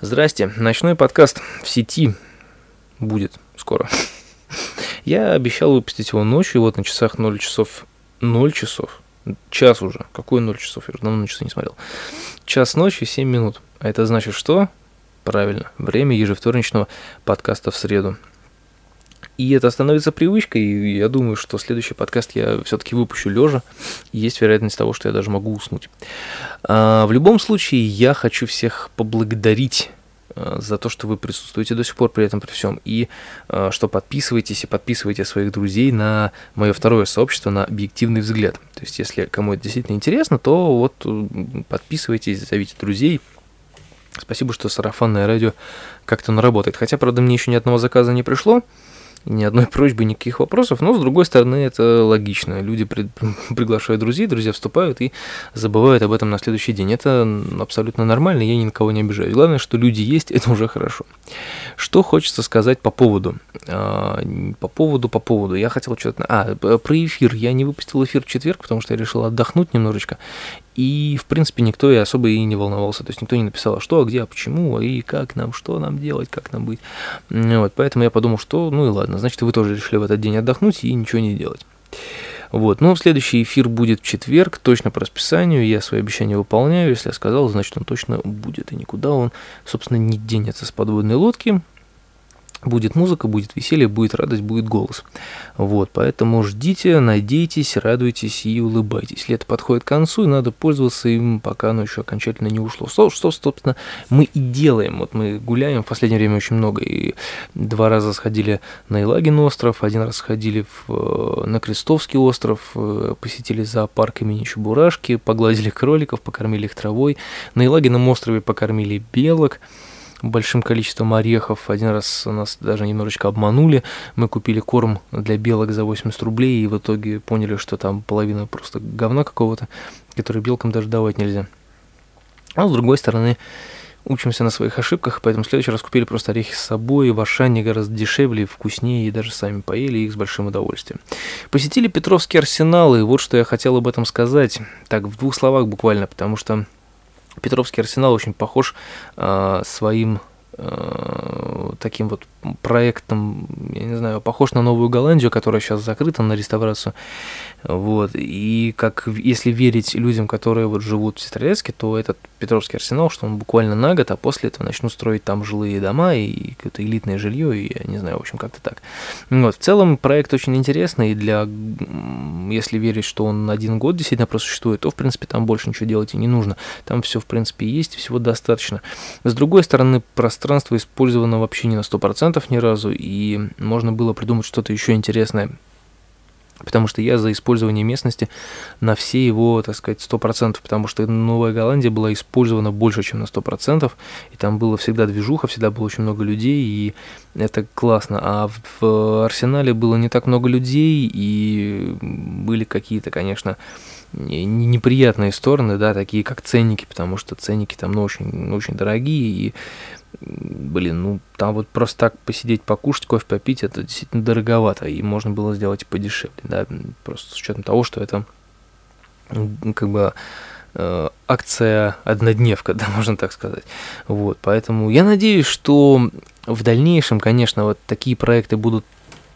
Здрасте, ночной подкаст в сети будет скоро. Я обещал выпустить его ночью, вот на часах 0 часов 0 часов, час уже, какой 0 часов, я уже давно на часы не смотрел. Час ночи, 7 минут. А это значит что? Правильно, время ежевторничного подкаста в среду. И это становится привычкой, и я думаю, что следующий подкаст я все-таки выпущу лежа. Есть вероятность того, что я даже могу уснуть. А, в любом случае, я хочу всех поблагодарить а, за то, что вы присутствуете до сих пор при этом при всем, и а, что подписываетесь и подписываете своих друзей на мое второе сообщество, на объективный взгляд. То есть, если кому это действительно интересно, то вот подписывайтесь, зовите друзей. Спасибо, что сарафанное радио как-то наработает. Хотя, правда, мне еще ни одного заказа не пришло ни одной просьбы, никаких вопросов, но с другой стороны это логично. Люди при, приглашают друзей, друзья вступают и забывают об этом на следующий день. Это абсолютно нормально, я ни на кого не обижаюсь. Главное, что люди есть, это уже хорошо. Что хочется сказать по поводу? А, по поводу, по поводу. Я хотел что-то... А, про эфир. Я не выпустил эфир в четверг, потому что я решил отдохнуть немножечко. И, в принципе, никто и особо и не волновался. То есть никто не написал, а что, а где, а почему, и как нам, что нам делать, как нам быть. Вот, поэтому я подумал, что, ну и ладно, значит, вы тоже решили в этот день отдохнуть и ничего не делать. Вот, но следующий эфир будет в четверг, точно по расписанию, я свои обещания выполняю, если я сказал, значит он точно будет, и никуда он, собственно, не денется с подводной лодки, Будет музыка, будет веселье, будет радость, будет голос. Вот, поэтому ждите, надейтесь, радуйтесь и улыбайтесь. Лето подходит к концу, и надо пользоваться им, пока оно еще окончательно не ушло. Что, что собственно, мы и делаем. Вот мы гуляем в последнее время очень много, и два раза сходили на Илагин остров, один раз сходили в, на Крестовский остров, э, посетили зоопарк имени Чебурашки, погладили кроликов, покормили их травой. На Илагином острове покормили белок, большим количеством орехов. Один раз нас даже немножечко обманули. Мы купили корм для белок за 80 рублей и в итоге поняли, что там половина просто говна какого-то, который белкам даже давать нельзя. А с другой стороны, учимся на своих ошибках, поэтому в следующий раз купили просто орехи с собой, в Ашане гораздо дешевле, вкуснее, и даже сами поели их с большим удовольствием. Посетили Петровский арсенал, и вот что я хотел об этом сказать, так, в двух словах буквально, потому что Петровский арсенал очень похож э, своим э, таким вот проектом, я не знаю, похож на Новую Голландию, которая сейчас закрыта на реставрацию. Вот. И как если верить людям, которые вот живут в Сестрорецке, то этот Петровский арсенал, что он буквально на год, а после этого начнут строить там жилые дома и какое-то элитное жилье, и я не знаю, в общем, как-то так. Вот. В целом проект очень интересный, и для, если верить, что он один год действительно просуществует, то, в принципе, там больше ничего делать и не нужно. Там все, в принципе, есть, всего достаточно. С другой стороны, пространство использовано вообще не на 100% ни разу, и можно было придумать что-то еще интересное Потому что я за использование местности на все его, так сказать, 100%, потому что Новая Голландия была использована больше, чем на 100%, и там было всегда движуха, всегда было очень много людей, и это классно. А в, в Арсенале было не так много людей, и были какие-то, конечно, неприятные стороны, да, такие как ценники, потому что ценники там ну, очень, очень дорогие, и блин, ну там вот просто так посидеть, покушать, кофе попить, это действительно дороговато, и можно было сделать подешевле, да, просто с учетом того, что это как бы э, акция однодневка, да, можно так сказать. Вот, поэтому я надеюсь, что в дальнейшем, конечно, вот такие проекты будут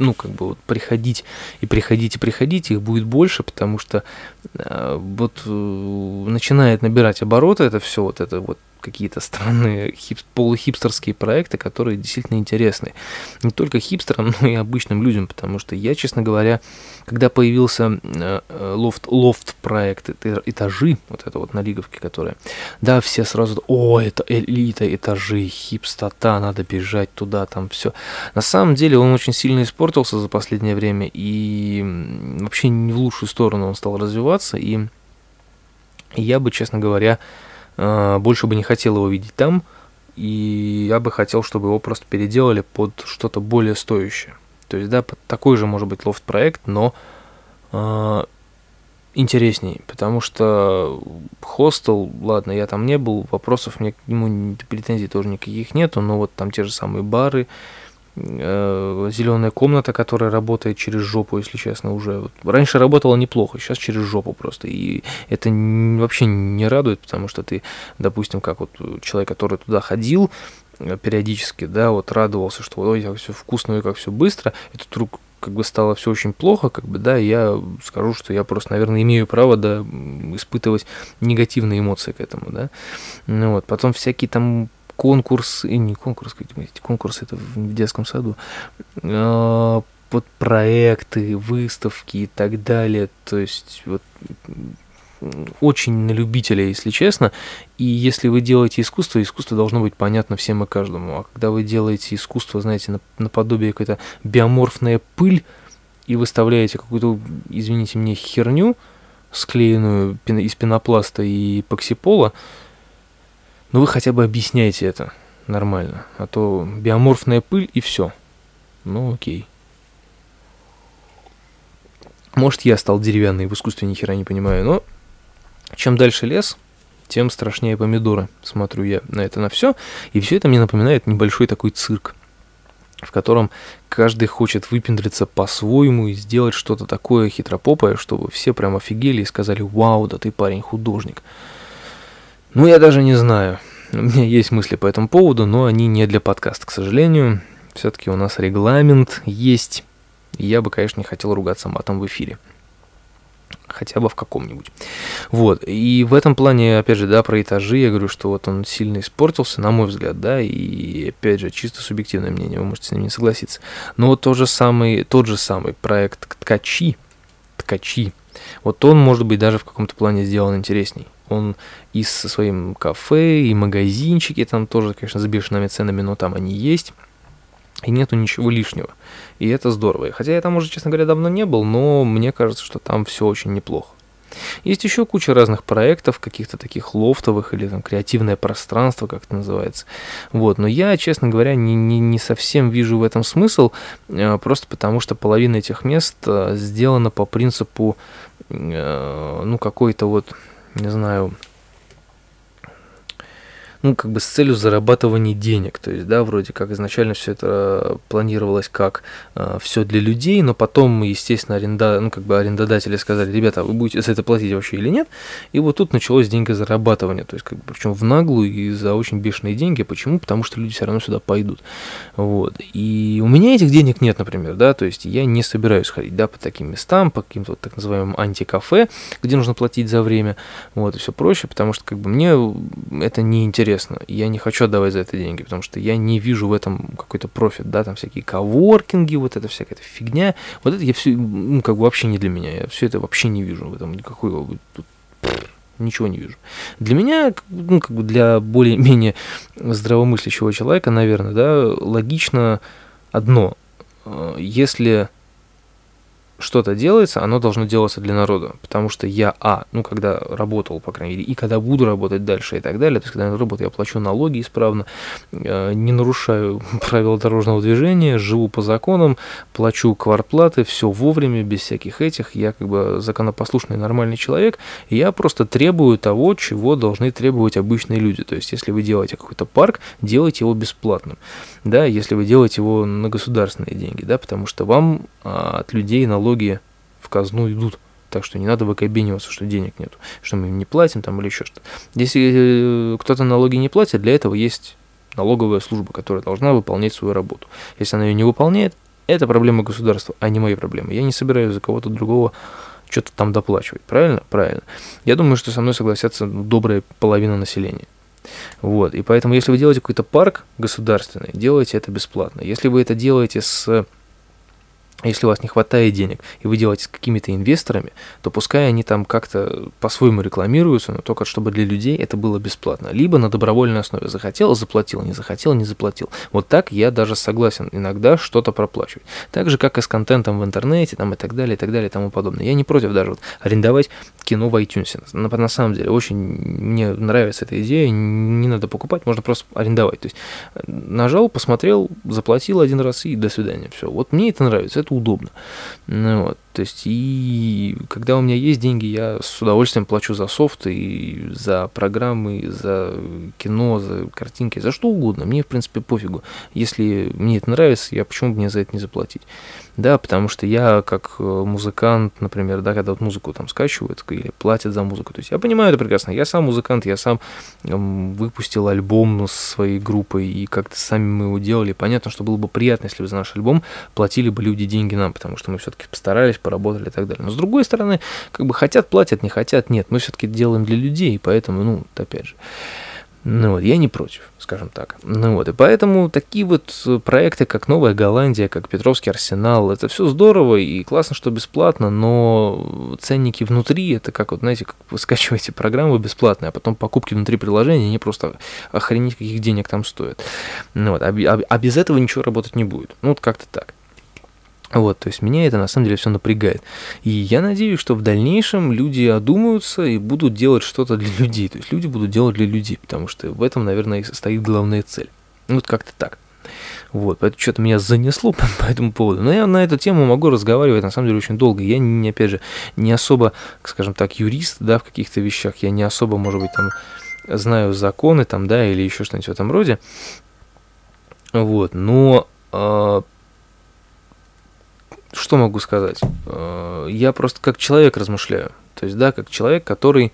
ну, как бы вот приходить и приходить и приходить, их будет больше, потому что э, вот э, начинает набирать обороты это все, вот это вот какие-то странные хип, полухипстерские проекты, которые действительно интересны. Не только хипстерам, но и обычным людям, потому что я, честно говоря, когда появился э, лофт, лофт проект, этажи, вот это вот на Лиговке, которая, да, все сразу, о, это элита, этажи, хипстота, надо бежать туда, там все. На самом деле он очень сильно испортился за последнее время, и вообще не в лучшую сторону он стал развиваться, и я бы, честно говоря, больше бы не хотел его видеть там, и я бы хотел, чтобы его просто переделали под что-то более стоящее. То есть, да, под такой же, может быть, лофт-проект, но э, интересней, потому что хостел, ладно, я там не был, вопросов мне к нему, претензий тоже никаких нету, но вот там те же самые бары, зеленая комната, которая работает через жопу, если честно, уже. Раньше работала неплохо, сейчас через жопу просто. И это вообще не радует, потому что ты, допустим, как вот человек, который туда ходил, э, периодически, да, вот радовался, что ой, как все вкусно и как все быстро, тут вдруг как бы стало все очень плохо, как бы, да, я скажу, что я просто, наверное, имею право, да, испытывать негативные эмоции к этому, да. Ну вот, потом всякие там конкурсы, не конкурс, эти конкурсы это в детском саду, а, вот проекты, выставки и так далее, то есть вот очень на любителя, если честно. И если вы делаете искусство, искусство должно быть понятно всем и каждому. А когда вы делаете искусство, знаете, наподобие какой-то биоморфная пыль, и выставляете какую-то, извините мне, херню, склеенную из пенопласта и эпоксипола, ну вы хотя бы объясняйте это нормально. А то биоморфная пыль и все. Ну окей. Может, я стал деревянный в искусстве ни хера не понимаю, но чем дальше лес, тем страшнее помидоры. Смотрю я на это на все. И все это мне напоминает небольшой такой цирк, в котором каждый хочет выпендриться по-своему и сделать что-то такое хитропопое, чтобы все прям офигели и сказали «Вау, да ты парень художник». Ну, я даже не знаю. У меня есть мысли по этому поводу, но они не для подкаста, к сожалению. Все-таки у нас регламент есть. И я бы, конечно, не хотел ругаться матом в эфире хотя бы в каком-нибудь. Вот, и в этом плане, опять же, да, про этажи, я говорю, что вот он сильно испортился, на мой взгляд, да, и, опять же, чисто субъективное мнение, вы можете с ним не согласиться. Но вот тот же самый, тот же самый проект «Ткачи», «Ткачи», вот он, может быть, даже в каком-то плане сделан интересней. Он и со своим кафе, и магазинчики, там тоже, конечно, с бешеными ценами, но там они есть и нету ничего лишнего. И это здорово. Хотя я там уже, честно говоря, давно не был, но мне кажется, что там все очень неплохо. Есть еще куча разных проектов, каких-то таких лофтовых или там креативное пространство, как это называется. Вот. Но я, честно говоря, не, не, не совсем вижу в этом смысл, э, просто потому что половина этих мест э, сделана по принципу, э, ну, какой-то вот, не знаю, ну, как бы с целью зарабатывания денег. То есть, да, вроде как изначально все это планировалось как э, все для людей, но потом, естественно, аренда, ну, как бы арендодатели сказали, ребята, вы будете за это платить вообще или нет? И вот тут началось деньгозарабатывание, то есть, как бы, причем в наглую и за очень бешеные деньги. Почему? Потому что люди все равно сюда пойдут. Вот. И у меня этих денег нет, например, да, то есть я не собираюсь ходить, да, по таким местам, по каким-то вот так называемым антикафе, где нужно платить за время, вот, и все проще, потому что, как бы, мне это не интересно интересно. Я не хочу отдавать за это деньги, потому что я не вижу в этом какой-то профит, да, там всякие коворкинги, вот это всякая эта фигня. Вот это я все, ну, как бы вообще не для меня. Я все это вообще не вижу в этом никакой тут ничего не вижу. Для меня, ну, как бы для более-менее здравомыслящего человека, наверное, да, логично одно. Э, если что-то делается, оно должно делаться для народа, потому что я, а, ну, когда работал, по крайней мере, и когда буду работать дальше и так далее, то есть, когда я работаю, я плачу налоги исправно, э, не нарушаю правила дорожного движения, живу по законам, плачу квартплаты, все вовремя, без всяких этих, я как бы законопослушный нормальный человек, я просто требую того, чего должны требовать обычные люди, то есть, если вы делаете какой-то парк, делайте его бесплатным, да, если вы делаете его на государственные деньги, да, потому что вам а, от людей налоги в казну идут. Так что не надо выкобениваться, что денег нет, что мы им не платим там или еще что-то. Если э, кто-то налоги не платит, для этого есть налоговая служба, которая должна выполнять свою работу. Если она ее не выполняет, это проблема государства, а не мои проблемы. Я не собираюсь за кого-то другого что-то там доплачивать. Правильно? Правильно. Я думаю, что со мной согласятся добрая половина населения. Вот. И поэтому, если вы делаете какой-то парк государственный, делайте это бесплатно. Если вы это делаете с если у вас не хватает денег, и вы делаете с какими-то инвесторами, то пускай они там как-то по-своему рекламируются, но только чтобы для людей это было бесплатно. Либо на добровольной основе захотел, заплатил, не захотел, не заплатил. Вот так я даже согласен иногда что-то проплачивать. Так же, как и с контентом в интернете там, и так далее, и так далее, и тому подобное. Я не против даже вот арендовать кино в iTunes. На, на самом деле, очень мне нравится эта идея, не надо покупать, можно просто арендовать. То есть нажал, посмотрел, заплатил один раз и до свидания. Все. Вот мне это нравится, это удобно. Ну, вот. То есть, и когда у меня есть деньги, я с удовольствием плачу за софт и за программы, за кино, за картинки, за что угодно. Мне, в принципе, пофигу. Если мне это нравится, я почему бы мне за это не заплатить? Да, потому что я как э, музыкант, например, да, когда вот музыку там скачивают или платят за музыку, то есть я понимаю это прекрасно. Я сам музыкант, я сам выпустил альбом с своей группой, и как-то сами мы его делали. Понятно, что было бы приятно, если бы за наш альбом платили бы люди деньги нам, потому что мы все-таки постарались, поработали и так далее. Но с другой стороны, как бы хотят, платят, не хотят, нет. Мы все-таки делаем для людей, поэтому, ну, опять же. Ну вот, я не против, скажем так. Ну вот, и поэтому такие вот проекты, как Новая Голландия, как Петровский Арсенал, это все здорово и классно, что бесплатно, но ценники внутри, это как вот, знаете, как вы скачиваете программу бесплатно, а потом покупки внутри приложения, они просто охренеть каких денег там стоят. Ну вот, а, а, а без этого ничего работать не будет. Ну вот как-то так. Вот, то есть меня это на самом деле все напрягает. И я надеюсь, что в дальнейшем люди одумаются и будут делать что-то для людей. То есть люди будут делать для людей, потому что в этом, наверное, и состоит главная цель. Ну, вот как-то так. Вот, поэтому что-то меня занесло по, по этому поводу. Но я на эту тему могу разговаривать, на самом деле, очень долго. Я, не, опять же, не особо, скажем так, юрист, да, в каких-то вещах. Я не особо, может быть, там, знаю законы, там, да, или еще что-нибудь в этом роде. Вот, но а, что могу сказать? Э, я просто как человек размышляю. То есть, да, как человек, который,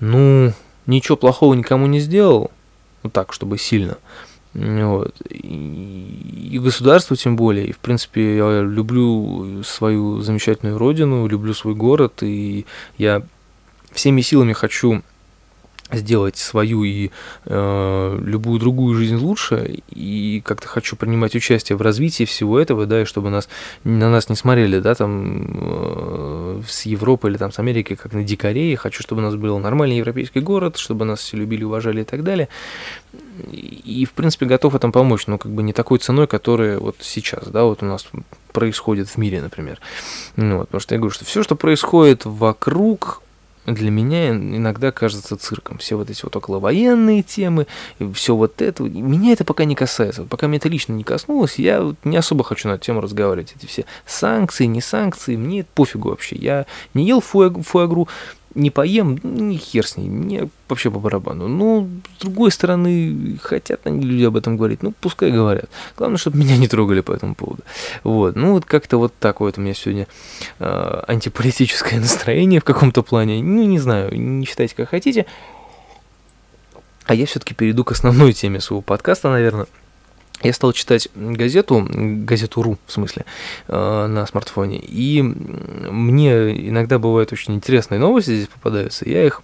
ну, ничего плохого никому не сделал, ну так, чтобы сильно. Вот. И, государство тем более. И, в принципе, я люблю свою замечательную родину, люблю свой город, и я всеми силами хочу сделать свою и э, любую другую жизнь лучше, и как-то хочу принимать участие в развитии всего этого, да, и чтобы нас, на нас не смотрели, да, там, э, с Европы или там с Америки, как на дикарей, хочу, чтобы у нас был нормальный европейский город, чтобы нас все любили, уважали и так далее, и, в принципе, готов этом помочь, но как бы не такой ценой, которая вот сейчас, да, вот у нас происходит в мире, например, ну, вот, потому что я говорю, что все, что происходит вокруг, для меня иногда кажется цирком. Все вот эти вот околовоенные темы, все вот это. Меня это пока не касается. Пока меня это лично не коснулось, я не особо хочу на эту тему разговаривать. Эти все санкции, не санкции, мне пофигу вообще. Я не ел фуагру, не поем, ну, не хер с ней, мне вообще по барабану. Ну, с другой стороны, хотят они люди об этом говорить, ну, пускай говорят. Главное, чтобы меня не трогали по этому поводу. Вот, ну, вот как-то вот так вот у меня сегодня э, антиполитическое настроение в каком-то плане. Ну, не знаю, не считайте, как хотите. А я все-таки перейду к основной теме своего подкаста, наверное я стал читать газету, газету РУ, в смысле, э, на смартфоне, и мне иногда бывают очень интересные новости здесь попадаются, я их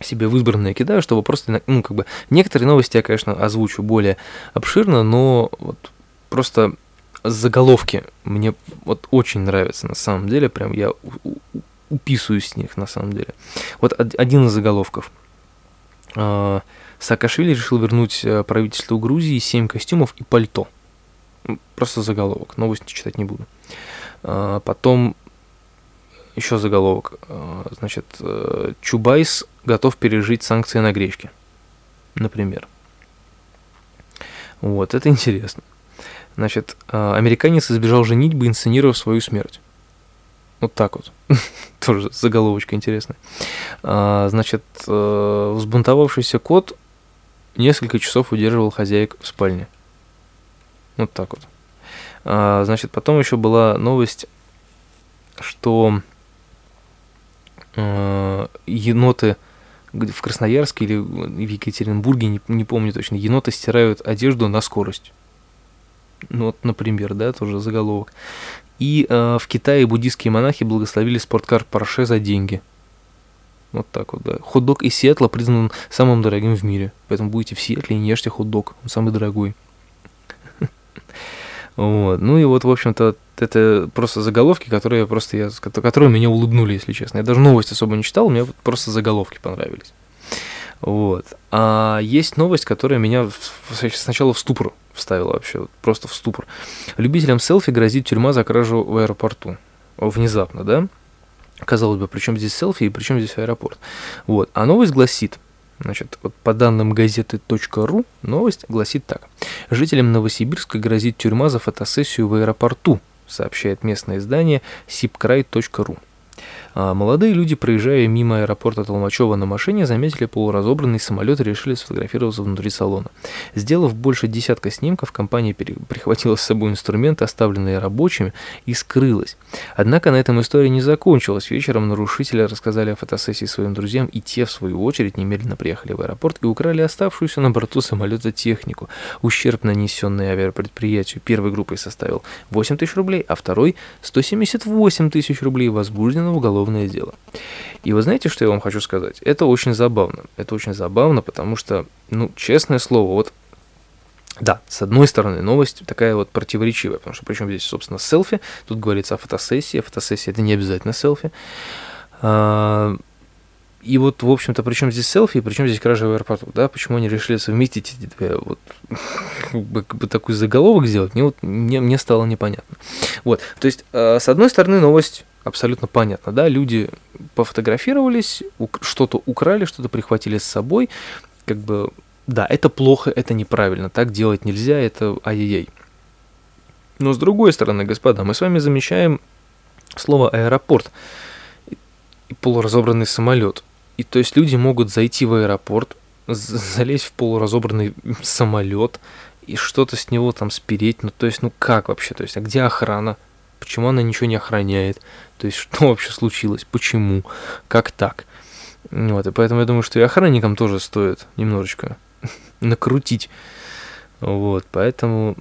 себе в избранные кидаю, чтобы просто, ну, как бы, некоторые новости я, конечно, озвучу более обширно, но вот просто заголовки мне вот очень нравятся на самом деле, прям я уписываюсь с них на самом деле. Вот один из заголовков. Саакашвили решил вернуть э, правительству Грузии 7 костюмов и пальто. Просто заголовок, новости читать не буду. А, потом еще заголовок. А, значит, э, Чубайс готов пережить санкции на гречке. Например. Вот, это интересно. Значит, а, американец избежал женитьбы, инсценировав свою смерть. Вот так вот. Тоже заголовочка интересная. Значит, э, взбунтовавшийся кот несколько часов удерживал хозяек в спальне. Вот так вот. А, значит, потом еще была новость, что э, еноты в Красноярске или в Екатеринбурге, не, не помню точно, еноты стирают одежду на скорость. Ну вот, например, да, тоже заголовок. И э, в Китае буддийские монахи благословили спорткар Porsche за деньги – вот так вот, да. Хот-дог из Сиэтла признан самым дорогим в мире. Поэтому будете в Сиэтле и не ешьте хот-дог. Он самый дорогой. Вот. Ну и вот, в общем-то, это просто заголовки, которые просто я, которые меня улыбнули, если честно. Я даже новость особо не читал, мне просто заголовки понравились. Вот. А есть новость, которая меня сначала в ступор вставила вообще, просто в ступор. Любителям селфи грозит тюрьма за кражу в аэропорту. Внезапно, да? Казалось бы, при чем здесь селфи и при чем здесь аэропорт? Вот. А новость гласит, Значит, вот по данным газеты.ру новость гласит так. Жителям Новосибирска грозит тюрьма за фотосессию в аэропорту сообщает местное издание sipkrай.ru. А молодые люди, проезжая мимо аэропорта Толмачева на машине, заметили полуразобранный самолет и решили сфотографироваться внутри салона. Сделав больше десятка снимков, компания прихватила с собой инструменты, оставленные рабочими, и скрылась. Однако на этом история не закончилась. Вечером нарушители рассказали о фотосессии своим друзьям, и те, в свою очередь, немедленно приехали в аэропорт и украли оставшуюся на борту самолета технику. Ущерб, нанесенный авиапредприятию первой группой, составил 8 тысяч рублей, а второй – 178 тысяч рублей, возбуждено уголовное уголовное дело. И вы знаете, что я вам хочу сказать? Это очень забавно. Это очень забавно, потому что, ну, честное слово, вот да, с одной стороны, новость такая вот противоречивая, потому что причем здесь, собственно, селфи, тут говорится о фотосессии, фотосессия это не обязательно селфи. А, и вот, в общем-то, причем здесь селфи, и причем здесь кража в аэропорту, да, почему они решили совместить эти две, вот, как бы, как такой заголовок сделать, мне вот, мне, мне стало непонятно. Вот, то есть, э, с одной стороны, новость абсолютно понятно, да, люди пофотографировались, что-то украли, что-то прихватили с собой, как бы, да, это плохо, это неправильно, так делать нельзя, это ай-яй-яй. Но с другой стороны, господа, мы с вами замечаем слово аэропорт и полуразобранный самолет. И то есть люди могут зайти в аэропорт, залезть в полуразобранный самолет и что-то с него там спереть. Ну, то есть, ну как вообще? То есть, а где охрана? Почему она ничего не охраняет? То есть, что вообще случилось? Почему? Как так? Вот, и поэтому я думаю, что и охранникам тоже стоит немножечко накрутить. Вот, поэтому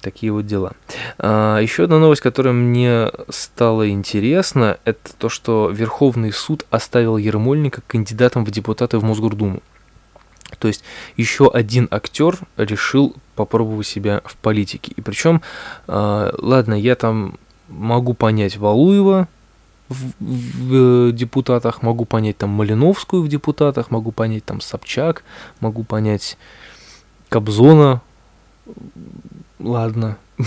такие вот дела. А, еще одна новость, которая мне стала интересна, это то, что Верховный суд оставил Ермольника кандидатом в депутаты в Мосгордуму. То есть еще один актер решил попробовать себя в политике. И причем, э, ладно, я там могу понять Валуева в, в, в депутатах, могу понять там Малиновскую в депутатах, могу понять там Собчак, могу понять Кобзона, ладно,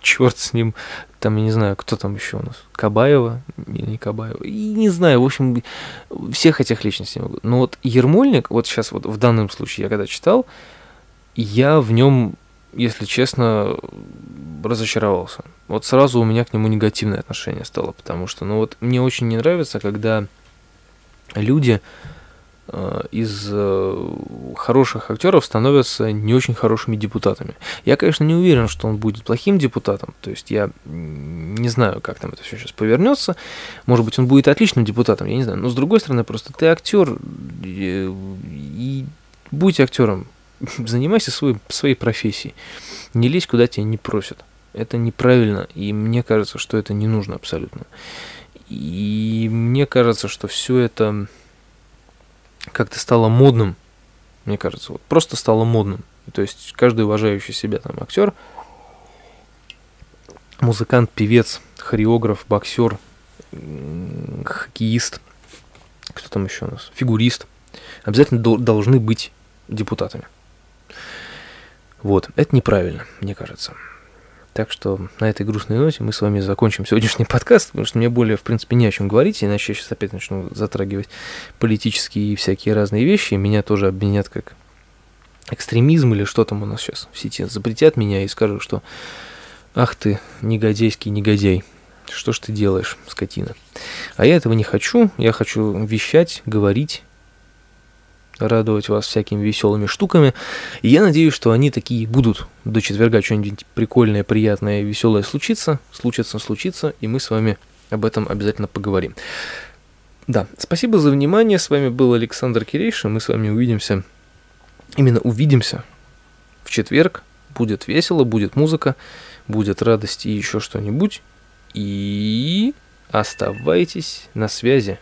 черт с ним, там, я не знаю, кто там еще у нас, Кабаева или не Кабаева, и не знаю, в общем, всех этих личностей могу. Но вот Ермольник, вот сейчас вот в данном случае, я когда читал, я в нем, если честно, разочаровался. Вот сразу у меня к нему негативное отношение стало, потому что, ну вот, мне очень не нравится, когда люди э, из э, хороших актеров становятся не очень хорошими депутатами. Я, конечно, не уверен, что он будет плохим депутатом, то есть я не знаю, как там это все сейчас повернется. Может быть, он будет отличным депутатом, я не знаю. Но с другой стороны, просто ты актер и, и будь актером, занимайся своей, своей профессией. Не лезь, куда тебя не просят. Это неправильно, и мне кажется, что это не нужно абсолютно. И мне кажется, что все это как-то стало модным, мне кажется, вот просто стало модным. То есть каждый уважающий себя там актер, музыкант, певец, хореограф, боксер, хоккеист, кто там еще у нас, фигурист, обязательно должны быть депутатами. Вот, это неправильно, мне кажется. Так что на этой грустной ноте мы с вами закончим сегодняшний подкаст, потому что мне более, в принципе, не о чем говорить, иначе я сейчас опять начну затрагивать политические и всякие разные вещи, и меня тоже обвинят как экстремизм или что там у нас сейчас в сети, запретят меня и скажут, что ах ты, негодяйский негодяй, что ж ты делаешь, скотина. А я этого не хочу, я хочу вещать, говорить, радовать вас всякими веселыми штуками. И я надеюсь, что они такие будут. До четверга что-нибудь прикольное, приятное, веселое случится, случится, случится, и мы с вами об этом обязательно поговорим. Да, спасибо за внимание. С вами был Александр Кирейшин. Мы с вами увидимся, именно увидимся в четверг. Будет весело, будет музыка, будет радость и еще что-нибудь. И оставайтесь на связи.